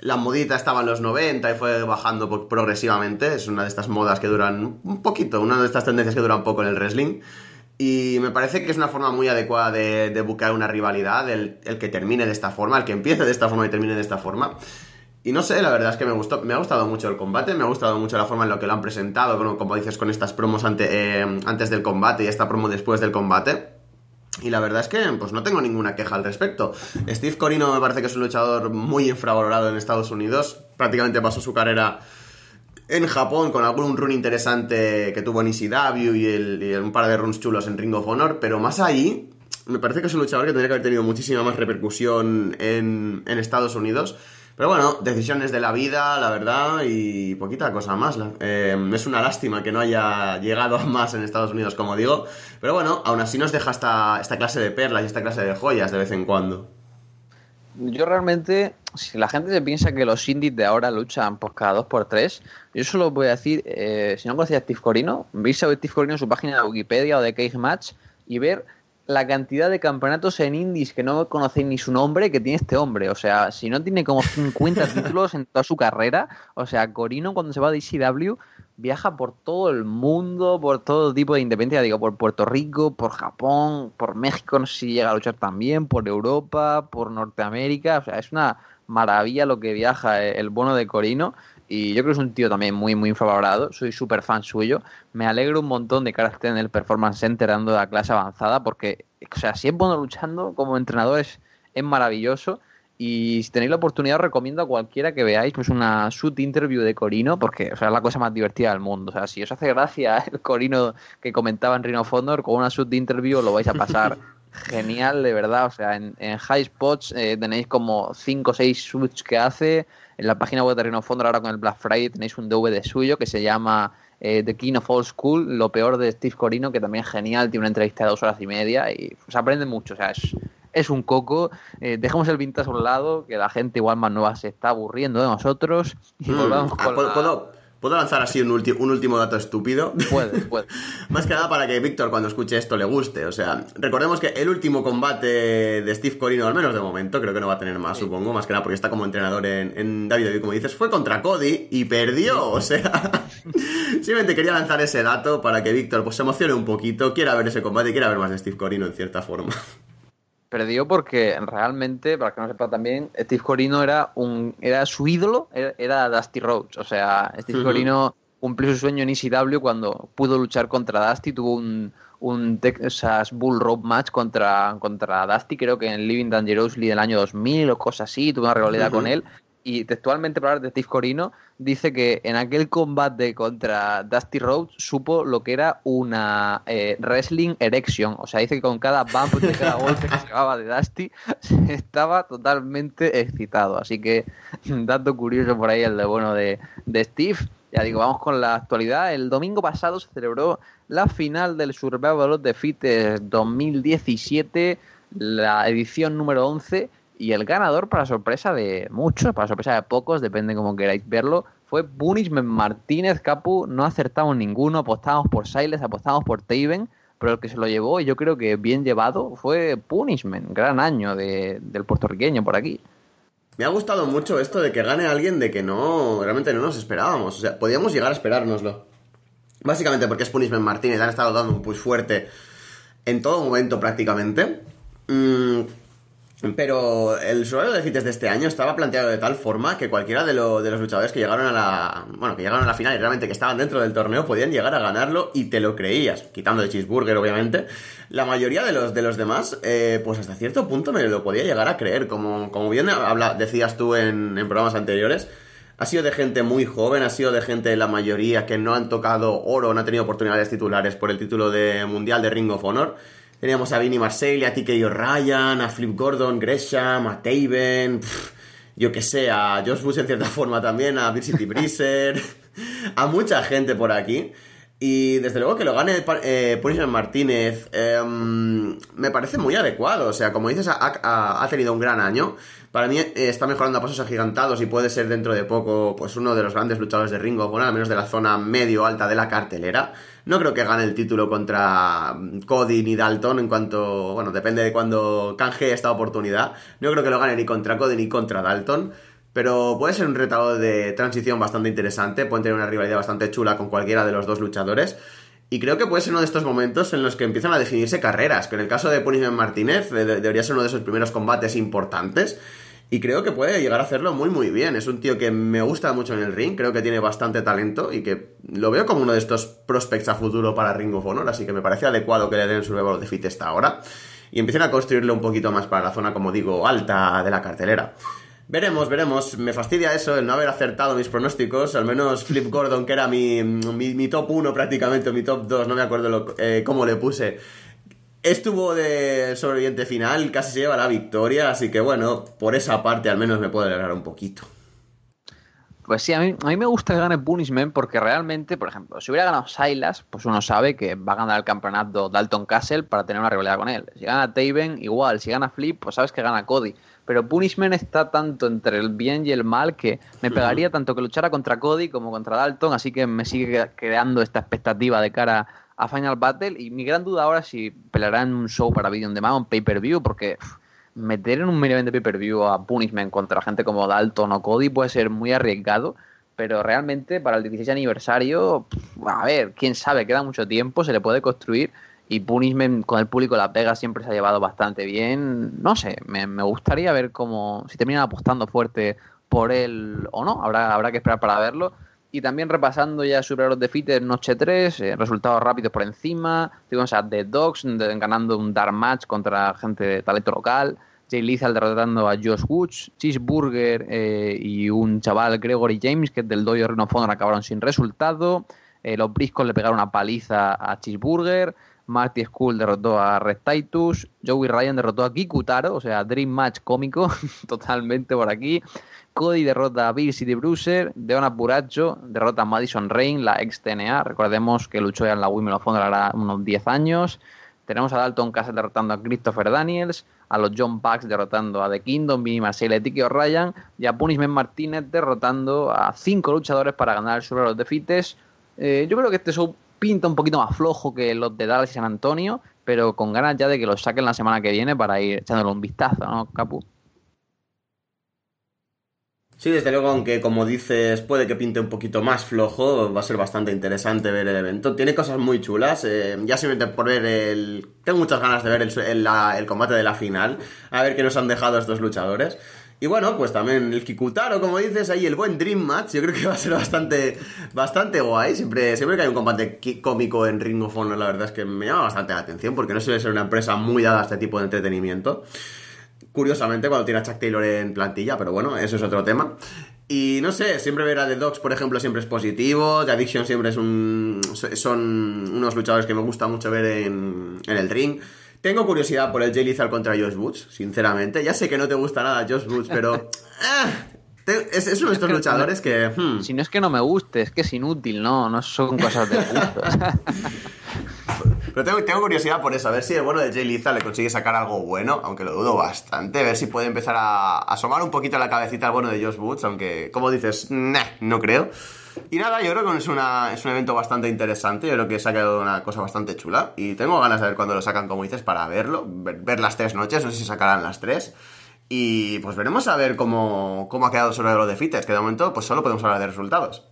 La modita estaba en los 90 y fue bajando progresivamente. Es una de estas modas que duran un poquito, una de estas tendencias que duran poco en el wrestling. Y me parece que es una forma muy adecuada de, de buscar una rivalidad, el, el, que termine de esta forma, el que empiece de esta forma y termine de esta forma. Y no sé, la verdad es que me gustó, me ha gustado mucho el combate, me ha gustado mucho la forma en la que lo han presentado, como, como dices, con estas promos ante, eh, antes del combate y esta promo después del combate. Y la verdad es que pues no tengo ninguna queja al respecto. Steve Corino me parece que es un luchador muy infravalorado en Estados Unidos. Prácticamente pasó su carrera en Japón con algún run interesante que tuvo en ECW y, el, un par de runs chulos en Ring of Honor. Pero más ahí, me parece que es un luchador que tendría que haber tenido muchísima más repercusión en, en Estados Unidos. Pero bueno, decisiones de la vida, la verdad, y poquita cosa más. Eh, es una lástima que no haya llegado más en Estados Unidos, como digo. Pero bueno, aún así nos deja esta, esta clase de perlas y esta clase de joyas de vez en cuando. Yo realmente, si la gente se piensa que los indies de ahora luchan pues cada dos por tres, yo solo voy a decir, eh, si no conocéis a Steve Corino, veis a Steve Corino en su página de Wikipedia o de Cage Match y ver la cantidad de campeonatos en indies que no conocéis ni su nombre que tiene este hombre. O sea, si no tiene como 50 títulos en toda su carrera, o sea, Corino cuando se va de ECW viaja por todo el mundo, por todo tipo de independencia, digo, por Puerto Rico, por Japón, por México, no sé si llega a luchar también, por Europa, por Norteamérica, o sea, es una maravilla lo que viaja el bono de Corino y yo creo que es un tío también muy, muy infravalorado. Soy súper fan suyo. Me alegro un montón de que ahora esté en el Performance Center dando la clase avanzada porque, o sea, si es bueno luchando como entrenador es, es maravilloso. Y si tenéis la oportunidad, os recomiendo a cualquiera que veáis pues una shoot interview de Corino, porque o sea, es la cosa más divertida del mundo. O sea, si os hace gracia el Corino que comentaba en Rhino Fondor, con una shoot interview lo vais a pasar genial, de verdad. O sea, en, en High Spots eh, tenéis como 5 o 6 shoots que hace. En la página web de Rhino Fondor, ahora con el Black Friday, tenéis un DVD suyo que se llama eh, The King of All School, lo peor de Steve Corino, que también es genial, tiene una entrevista de dos horas y media y se pues, aprende mucho. O sea, es, es un coco. Eh, dejemos el vintage a un lado, que la gente igual más nueva se está aburriendo de nosotros. Y Mm, volvamos ah, con ¿puedo, la- puedo- puedo lanzar así un, un último dato estúpido? Puede, puede. Más que nada para que Víctor cuando escuche esto le guste. O sea, recordemos que el último combate de Steve Corino, al menos de momento, creo que no va a tener más, supongo, más que nada porque está como entrenador en, en WWE, como dices, fue contra Cody y perdió. O sea, simplemente quería lanzar ese dato para que Víctor pues, se emocione un poquito, quiera ver ese combate y quiera ver más de Steve Corino en cierta forma. Perdió porque realmente, para que no sepa también, Steve Corino era un era su ídolo, era, era Dusty Rhodes. O sea, Steve. Corino cumplió su sueño en ECW cuando pudo luchar contra Dusty, tuvo un, un Texas Bull Rope match contra, contra Dusty, creo que en Living Dangerously del año 2000 o cosas así, tuvo una rivalidad con él. Y textualmente, para hablar de Steve Corino, dice que en aquel combate contra Dusty Rhodes supo lo que era una eh, wrestling erection. O sea, dice que con cada bump de cada golpe que se acababa de Dusty estaba totalmente excitado. Así que, dato curioso por ahí el de bueno de, de Steve. Ya digo, vamos con la actualidad. El domingo pasado se celebró la final del Survival of the Fittest 2017, la edición número 11, y el ganador, para sorpresa de muchos, para sorpresa de pocos, depende como queráis verlo, fue Punishment Martínez Capu. No acertamos ninguno, apostamos por Siles, apostamos por Taven, pero el que se lo llevó, y yo creo que bien llevado, fue Punishment. Gran año de, del puertorriqueño por aquí. Me ha gustado mucho esto de que gane alguien de que no, realmente no nos esperábamos. O sea, podíamos llegar a esperárnoslo. Básicamente porque es Punishment Martínez, han estado dando un push fuerte en todo momento prácticamente. Mm, pero el suelo de fites de este año estaba planteado de tal forma que cualquiera de, de, los luchadores que llegaron a la. Bueno, que llegaron a la final y realmente que estaban dentro del torneo podían llegar a ganarlo y te lo creías. Quitando de Cheeseburger, obviamente. La mayoría de los, de los demás, eh, pues hasta cierto punto me lo podía llegar a creer. Como, como bien decías tú en, en programas anteriores. Ha sido de gente muy joven, ha sido de gente, la mayoría, que no han tocado oro, no han tenido oportunidades titulares por el título de mundial de Ring of Honor. Teníamos a Vinny Marseille, a TK O'Ryan, a Flip Gordon, Gresham, a Taven, yo que sé, a Josh Bush en cierta forma también, a Big City Breezer, a mucha gente por aquí. Y desde luego que lo gane eh, Martínez eh, me parece muy adecuado. O sea, como dices, ha, tenido un gran año. Para mí eh, está mejorando a pasos agigantados y puede ser dentro de poco pues uno de los grandes luchadores de Ringo, bueno, al menos de la zona medio alta de la cartelera. No creo que gane el título contra Cody ni Dalton en cuanto, bueno, depende de cuando canje esta oportunidad. No creo que lo gane ni contra Cody ni contra Dalton. Pero puede ser un retado de transición bastante interesante, pueden tener una rivalidad bastante chula con cualquiera de los dos luchadores. Y creo que puede ser uno de estos momentos en los que empiezan a definirse carreras, que en el caso de Punishment Martínez debería ser uno de esos primeros combates importantes. Y creo que puede llegar a hacerlo muy muy bien. Es un tío que me gusta mucho en el ring, creo que tiene bastante talento y que lo veo como uno de estos prospects a futuro para Ring of Honor, así que me parece adecuado que le den su nuevo de fit esta ahora. Y empiecen a construirlo un poquito más para la zona, como digo, alta de la cartelera. Veremos, veremos. Me fastidia eso, el no haber acertado mis pronósticos. Al menos Flip Gordon, que era mi, mi, top 1 prácticamente, mi top 2, no me acuerdo eh, cómo le puse. Estuvo de sobreviviente final, casi se lleva la victoria, así que bueno, por esa parte al menos me puedo alegrar un poquito. Pues sí, a mí, a mí me gusta que gane Punishment porque realmente, por ejemplo, si hubiera ganado Silas, pues uno sabe que va a ganar el campeonato Dalton Castle para tener una rivalidad con él. Si gana Taven, igual. Si gana Flip, pues sabes que gana Cody pero Punishment está tanto entre el bien y el mal que me pegaría tanto que luchara contra Cody como contra Dalton, así que me sigue creando esta expectativa de cara a Final Battle. Y mi gran duda ahora es si peleará en un show para Video on Demand o en pay-per-view porque meter en un event de pay-per-view a Punishment contra gente como Dalton o Cody puede ser muy arriesgado pero realmente para el 16 aniversario, a ver, quién sabe, queda mucho tiempo, se le puede construir y Punishment con el público La Pega siempre se ha llevado bastante bien. No sé, me, gustaría ver cómo si terminan apostando fuerte por él o no. Habrá, habrá que esperar para verlo. Y también repasando ya los de Fitter Noche 3, eh, resultados rápidos por encima. Tuvimos a The Dogs ganando un Dark Match contra gente de talento local. Jay Lethal derrotando a Josh Woods. Cheeseburger eh, y un chaval Gregory James, que es del Dojo Reno Fondo, acabaron sin resultado. Eh, los Briscos le pegaron una paliza a Cheeseburger. Marty School derrotó a Red Titus, Joey Ryan derrotó a Kikutaro, o sea, Dream Match cómico, totalmente por aquí. Cody derrota a Bill City Bruiser, Deona Puracho derrota a Madison Rain, la ex TNA, recordemos que luchó ya en la Women of ahora unos 10 años. Tenemos a Dalton Castle derrotando a Christopher Daniels, a los John Bucks derrotando a The Kingdom, Vinny Marcel, Tiki O'Ryan y a Punishment Martínez derrotando a cinco luchadores para ganar el Super los Defites. Eh, yo creo que este show pinta un poquito más flojo que los de Dallas y San Antonio, pero con ganas ya de que los saquen la semana que viene para ir echándole un vistazo, ¿no, Capu? Sí, desde luego, aunque como dices, puede que pinte un poquito más flojo, va a ser bastante interesante ver el evento. Tiene cosas muy chulas, eh, ya simplemente por ver el... Tengo muchas ganas de ver el, el, combate de la final, a ver qué nos han dejado estos luchadores. Y bueno, pues también el Kikutaro, como dices, ahí el buen Dream Match, yo creo que va a ser bastante, bastante guay. Siempre, siempre que hay un combate cómico en Ring of Honor, la verdad es que me llama bastante la atención, porque no suele ser una empresa muy dada a este tipo de entretenimiento. Curiosamente, cuando tiene a Chuck Taylor en plantilla, pero bueno, eso es otro tema. Y no sé, siempre ver a The Dogs, por ejemplo, siempre es positivo. The Addiction siempre es un, son unos luchadores que me gusta mucho ver en, en el ring. Tengo curiosidad por el Jay Lethal contra Josh Woods, sinceramente. Ya sé que no te gusta nada Josh Woods, pero... Ah, es, uno de estos luchadores que... Hmm. Si no es que no me guste, es que es inútil, no, no son cosas de gusto. Pero tengo, tengo, curiosidad por eso, a ver si el bueno de Jay Lethal le consigue sacar algo bueno, aunque lo dudo bastante, a ver si puede empezar a asomar un poquito la cabecita al bueno de Josh Woods, aunque, como dices, no creo. Y nada, yo creo que es, es un evento bastante interesante. Yo creo que se ha quedado una cosa bastante chula. Y tengo ganas de ver cuándo lo sacan, como dices, para verlo. Ver, las tres noches, no sé si sacarán las tres. Y pues veremos a ver cómo, cómo ha quedado sobre los de que de momento pues solo podemos hablar de resultados.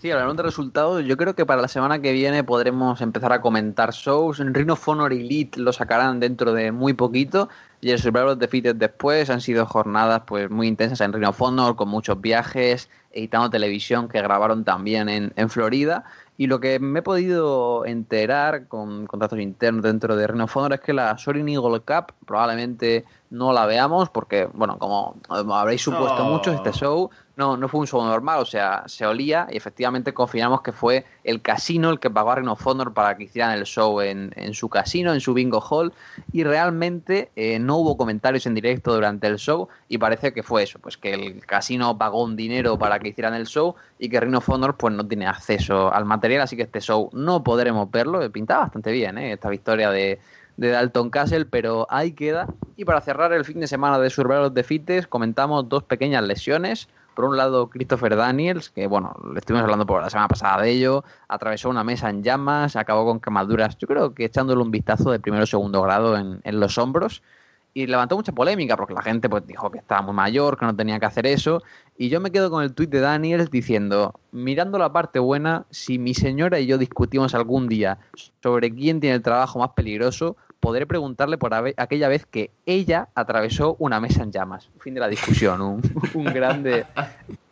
Sí, hablando de resultados, yo creo que para la semana que viene podremos empezar a comentar shows. En Rhino Honor Elite lo sacarán dentro de muy poquito y el Survivor Defeated después han sido jornadas pues muy intensas en Rhino Honor con muchos viajes, editando televisión que grabaron también en, en Florida. Y lo que me he podido enterar con contactos internos dentro de Rhino of Honor es que la Sorin Eagle Cup probablemente no la veamos porque, bueno, como habréis supuesto mucho, este show no, no fue un show normal, o sea, se olía y efectivamente confirmamos que fue el casino el que pagó a Rhino of Honor para que hicieran el show en, en su casino, en su bingo hall y realmente eh, no hubo comentarios en directo durante el show y parece que fue eso, pues que el casino pagó un dinero para que hicieran el show y que Rhino of Honor pues no tiene acceso al material, así que este show no podremos verlo, pintaba bastante bien ¿eh? esta victoria de de Dalton Castle, pero ahí queda. Y para cerrar el fin de semana de Survivor de Fites, comentamos dos pequeñas lesiones. Por un lado, Christopher Daniels, que bueno, le estuvimos hablando por la semana pasada de ello, atravesó una mesa en llamas, acabó con quemaduras, yo creo que echándole un vistazo de primero o segundo grado en los hombros y levantó mucha polémica porque la gente pues dijo que estaba muy mayor, que no tenía que hacer eso. Y yo me quedo con el tuit de Daniels diciendo, mirando la parte buena, si mi señora y yo discutimos algún día sobre quién tiene el trabajo más peligroso, podré preguntarle por aquella vez que ella atravesó una mesa en llamas. Fin de la discusión, un, un grande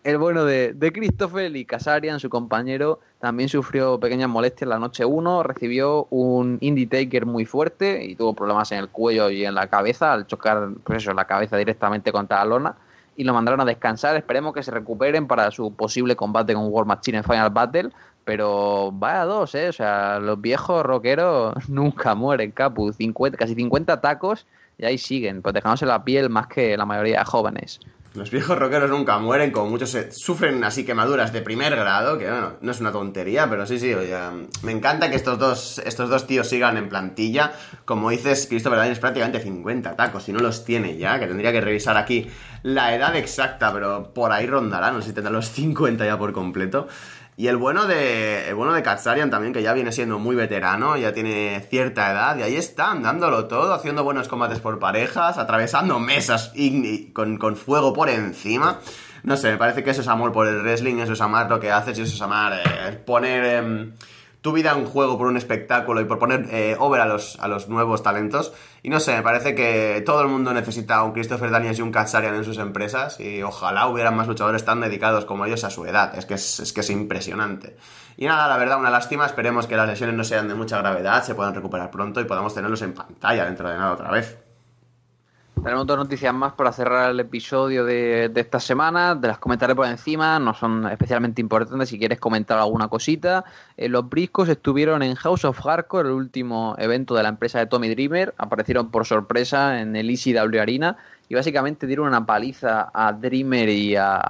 el bueno de, de Christopher y Casarian, su compañero, también sufrió pequeñas molestias la noche 1, recibió un Indie Taker muy fuerte y tuvo problemas en el cuello y en la cabeza al chocar pues eso, la cabeza directamente contra la lona y lo mandaron a descansar. Esperemos que se recuperen para su posible combate con World Machine en Final Battle, pero vaya dos, ¿eh? O sea, los viejos rockeros nunca mueren, Capu. 50, casi 50 tacos y ahí siguen, pues dejándose la piel más que la mayoría de jóvenes. Los viejos rockeros nunca mueren, como muchos sufren así quemaduras de primer grado, que bueno, no es una tontería, pero sí, sí, oye, me encanta que estos dos, estos dos tíos sigan en plantilla. Como dices, Christopher Daniels prácticamente 50 tacos, si no los tiene ya, que tendría que revisar aquí la edad exacta, pero por ahí rondará, no sé si tendrá los 50 ya por completo. Y el bueno de el bueno de Katsarian también, que ya viene siendo muy veterano, ya tiene cierta edad, y ahí están, dándolo todo, haciendo buenos combates por parejas, atravesando mesas con, con, fuego por encima. No sé, me parece que eso es amor por el wrestling, eso es amar lo que haces y eso es amar eh, poner... Eh, tu vida un juego por un espectáculo y por poner eh, over a los, a los nuevos talentos. Y no sé, me parece que todo el mundo necesita un Christopher Daniels y un Katsarian en sus empresas y ojalá hubieran más luchadores tan dedicados como ellos a su edad. Es que es, que es impresionante. Y nada, la verdad, una lástima. Esperemos que las lesiones no sean de mucha gravedad, se puedan recuperar pronto y podamos tenerlos en pantalla dentro de nada otra vez. Tenemos dos noticias más para cerrar el episodio de, esta semana. De las comentaré por encima, no son especialmente importantes. Si quieres comentar alguna cosita, eh, los briscos estuvieron en House of Hardcore, el último evento de la empresa de Tommy Dreamer. Aparecieron por sorpresa en el ECW Arena y básicamente dieron una paliza a Dreamer y a,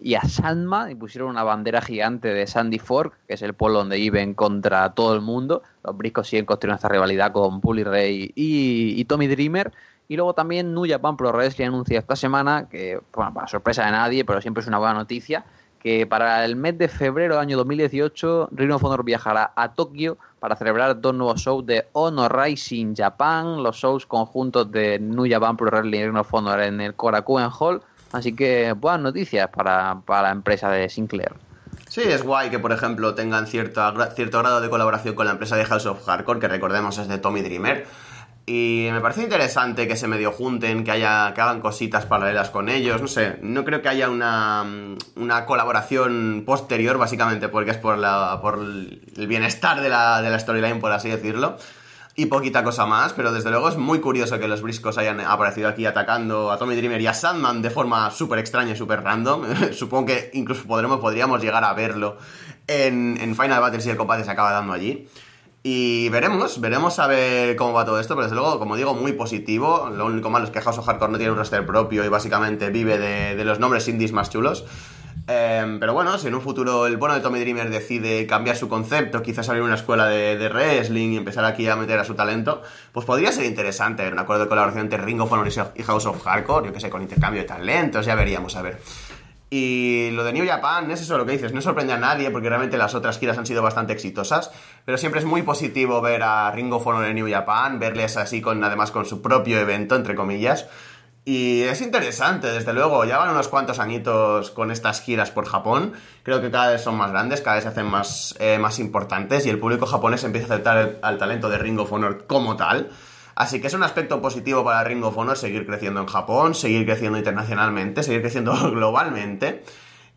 y a Sandma y pusieron una bandera gigante de Sandy Fork, que es el pueblo donde viven contra todo el mundo. Los briscos siguen construyendo esta rivalidad con Bully Ray y, y Tommy Dreamer. Y luego también New Japan Pro Wrestling anuncia esta semana, que, bueno, para sorpresa de nadie, pero siempre es una buena noticia, que para el mes de febrero del año 2018 Rhino of viajará a Tokio para celebrar dos nuevos shows de Honor Rising Japan, los shows conjuntos de New Japan Pro y Rhino of en el Korakuen Hall. Así que buenas noticias para, para la empresa de Sinclair. Sí, es guay que, por ejemplo, tengan cierto, cierto grado de colaboración con la empresa de House of Hardcore, que recordemos es de Tommy Dreamer Y me parece interesante que se medio junten, que haya que hagan cositas paralelas con ellos, no sé, no creo que haya una, una colaboración posterior, básicamente porque es por, la, por el bienestar de la, de la storyline, por así decirlo y poquita cosa más, pero desde luego es muy curioso que los briscos hayan aparecido aquí atacando a Tommy Dreamer y a Sandman de forma súper extraña y súper random. Supongo que incluso podremos, podríamos llegar a verlo en, en Final Battle si el combate se acaba dando allí. Y veremos, veremos a ver cómo va todo esto, pero desde luego, como digo, muy positivo. Lo único malo es que House of Hardcore no tiene un roster propio y básicamente vive de, de los nombres indies más chulos. Em, pero bueno, si en un futuro el bueno de Tommy Dreamer decide cambiar su concepto, quizás abrir una escuela de, wrestling y empezar aquí a meter a su talento, pues podría ser interesante un acuerdo de colaboración entre Ring of Honor y House of Hardcore, yo que sé, con intercambio de talentos, ya veríamos, a ver. Y lo de New Japan es eso lo que dices, no sorprende a nadie porque realmente las otras giras han sido bastante exitosas, pero siempre es muy positivo ver a Ring of Honor en New Japan, verles así con además con su propio evento, entre comillas. Y es interesante, desde luego, ya van unos cuantos añitos con estas giras por Japón, creo que cada vez son más grandes, cada vez se hacen más, eh, más importantes y el público japonés empieza a aceptar al talento de Ring of Honor como tal. Así que es un aspecto positivo para Ring of Honor seguir creciendo en Japón, seguir creciendo internacionalmente, seguir creciendo globalmente.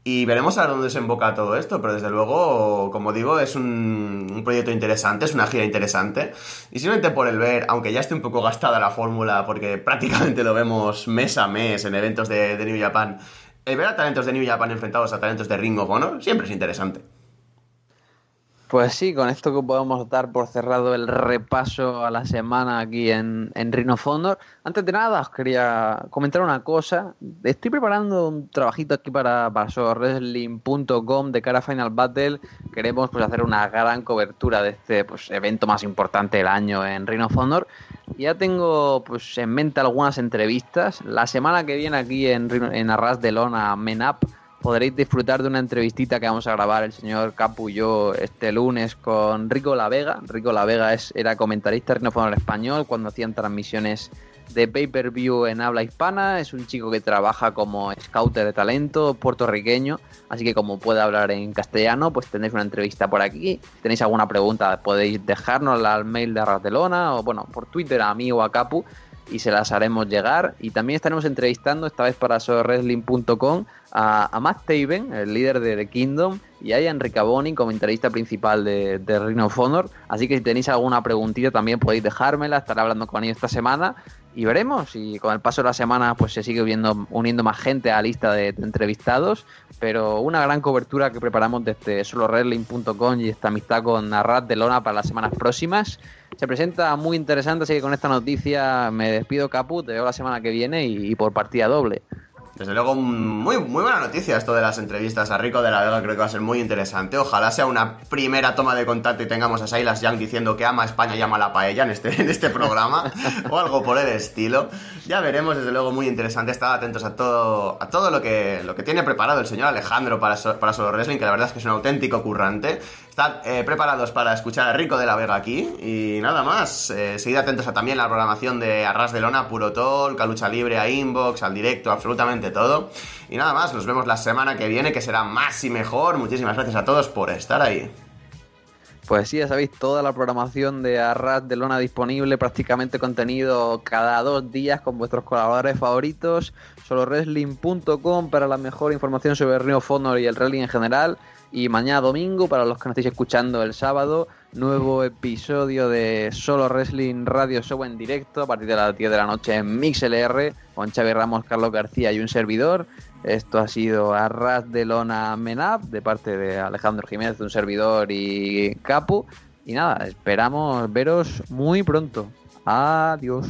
Y veremos a dónde se emboca todo esto, pero desde luego, como digo, es un, proyecto interesante, es una gira interesante. Y simplemente por el ver, aunque ya esté un poco gastada la fórmula, porque prácticamente lo vemos mes a mes en eventos de, de New Japan, el ver a talentos de New Japan enfrentados a talentos de Ring of Honor siempre es interesante. Pues sí, con esto que podemos dar por cerrado el repaso a la semana aquí en, en Fondor. Antes de nada, os quería comentar una cosa. Estoy preparando un trabajito aquí para, para de cara a Final Battle. Queremos pues hacer una gran cobertura de este pues, evento más importante del año en Rhino Fondor. Ya tengo pues en mente algunas entrevistas. La semana que viene aquí en, en Arras de Lona, Menap podréis disfrutar de una entrevistita que vamos a grabar el señor Capu y yo este lunes con Rico La Vega. Rico La Vega es, era comentarista en español cuando hacían transmisiones de pay-per-view en habla hispana. Es un chico que trabaja como scouter de talento puertorriqueño, así que como puede hablar en castellano, pues tenéis una entrevista por aquí. Si tenéis alguna pregunta, podéis dejárnosla al mail de Arrasdelona o bueno, por Twitter a mí o a Capu y se las haremos llegar. Y también estaremos entrevistando, esta vez para SoWrestling.com, a, Matt Taven, el líder de The Kingdom, y a Ian Riccaboni, comentarista principal de, de Ring of Honor. Así que si tenéis alguna preguntita también podéis dejármela, estaré hablando con ellos esta semana y veremos. Y con el paso de la semana pues se sigue viendo, uniendo más gente a la lista de, entrevistados. Pero una gran cobertura que preparamos desde solowrestling.com y esta amistad con Narrat de Lona para las semanas próximas. Se presenta muy interesante, así que con esta noticia me despido, Capu. Te veo la semana que viene y por partida doble. Desde luego, muy, muy buena noticia esto de las entrevistas a Rico de la Vega, creo que va a ser muy interesante. Ojalá sea una primera toma de contacto y tengamos a Silas Young diciendo que ama España y ama la paella en este, en este programa, o algo por el estilo. Ya veremos, desde luego, muy interesante. Estad atentos a todo, a todo lo que, lo que tiene preparado el señor Alejandro para, para Solo Wrestling, que la verdad es que es un auténtico currante. Estad eh, preparados para escuchar a Rico de la Vega aquí. Y nada más, eh, seguid atentos a también la programación de Arras de Lona, Puro Talk, a Lucha Libre, a Inbox, al directo, absolutamente todo. Y nada más, nos vemos la semana que viene, que será más y mejor. Muchísimas gracias a todos por estar ahí. Pues sí, ya sabéis, toda la programación de Arras de Lona disponible, prácticamente contenido cada dos días con vuestros colaboradores favoritos. Solo wrestling.com para la mejor información sobre el Río Fondo y el wrestling en general. Y mañana domingo, para los que nos estéis escuchando el sábado, nuevo episodio de Solo Wrestling Radio Show en directo a partir de las 10 de la noche en MixLR con Xavi Ramos, Carlos García y un servidor. Esto ha sido Arras de Lona Menap de parte de Alejandro Jiménez, un servidor y Capu. Y nada, esperamos veros muy pronto. Adiós.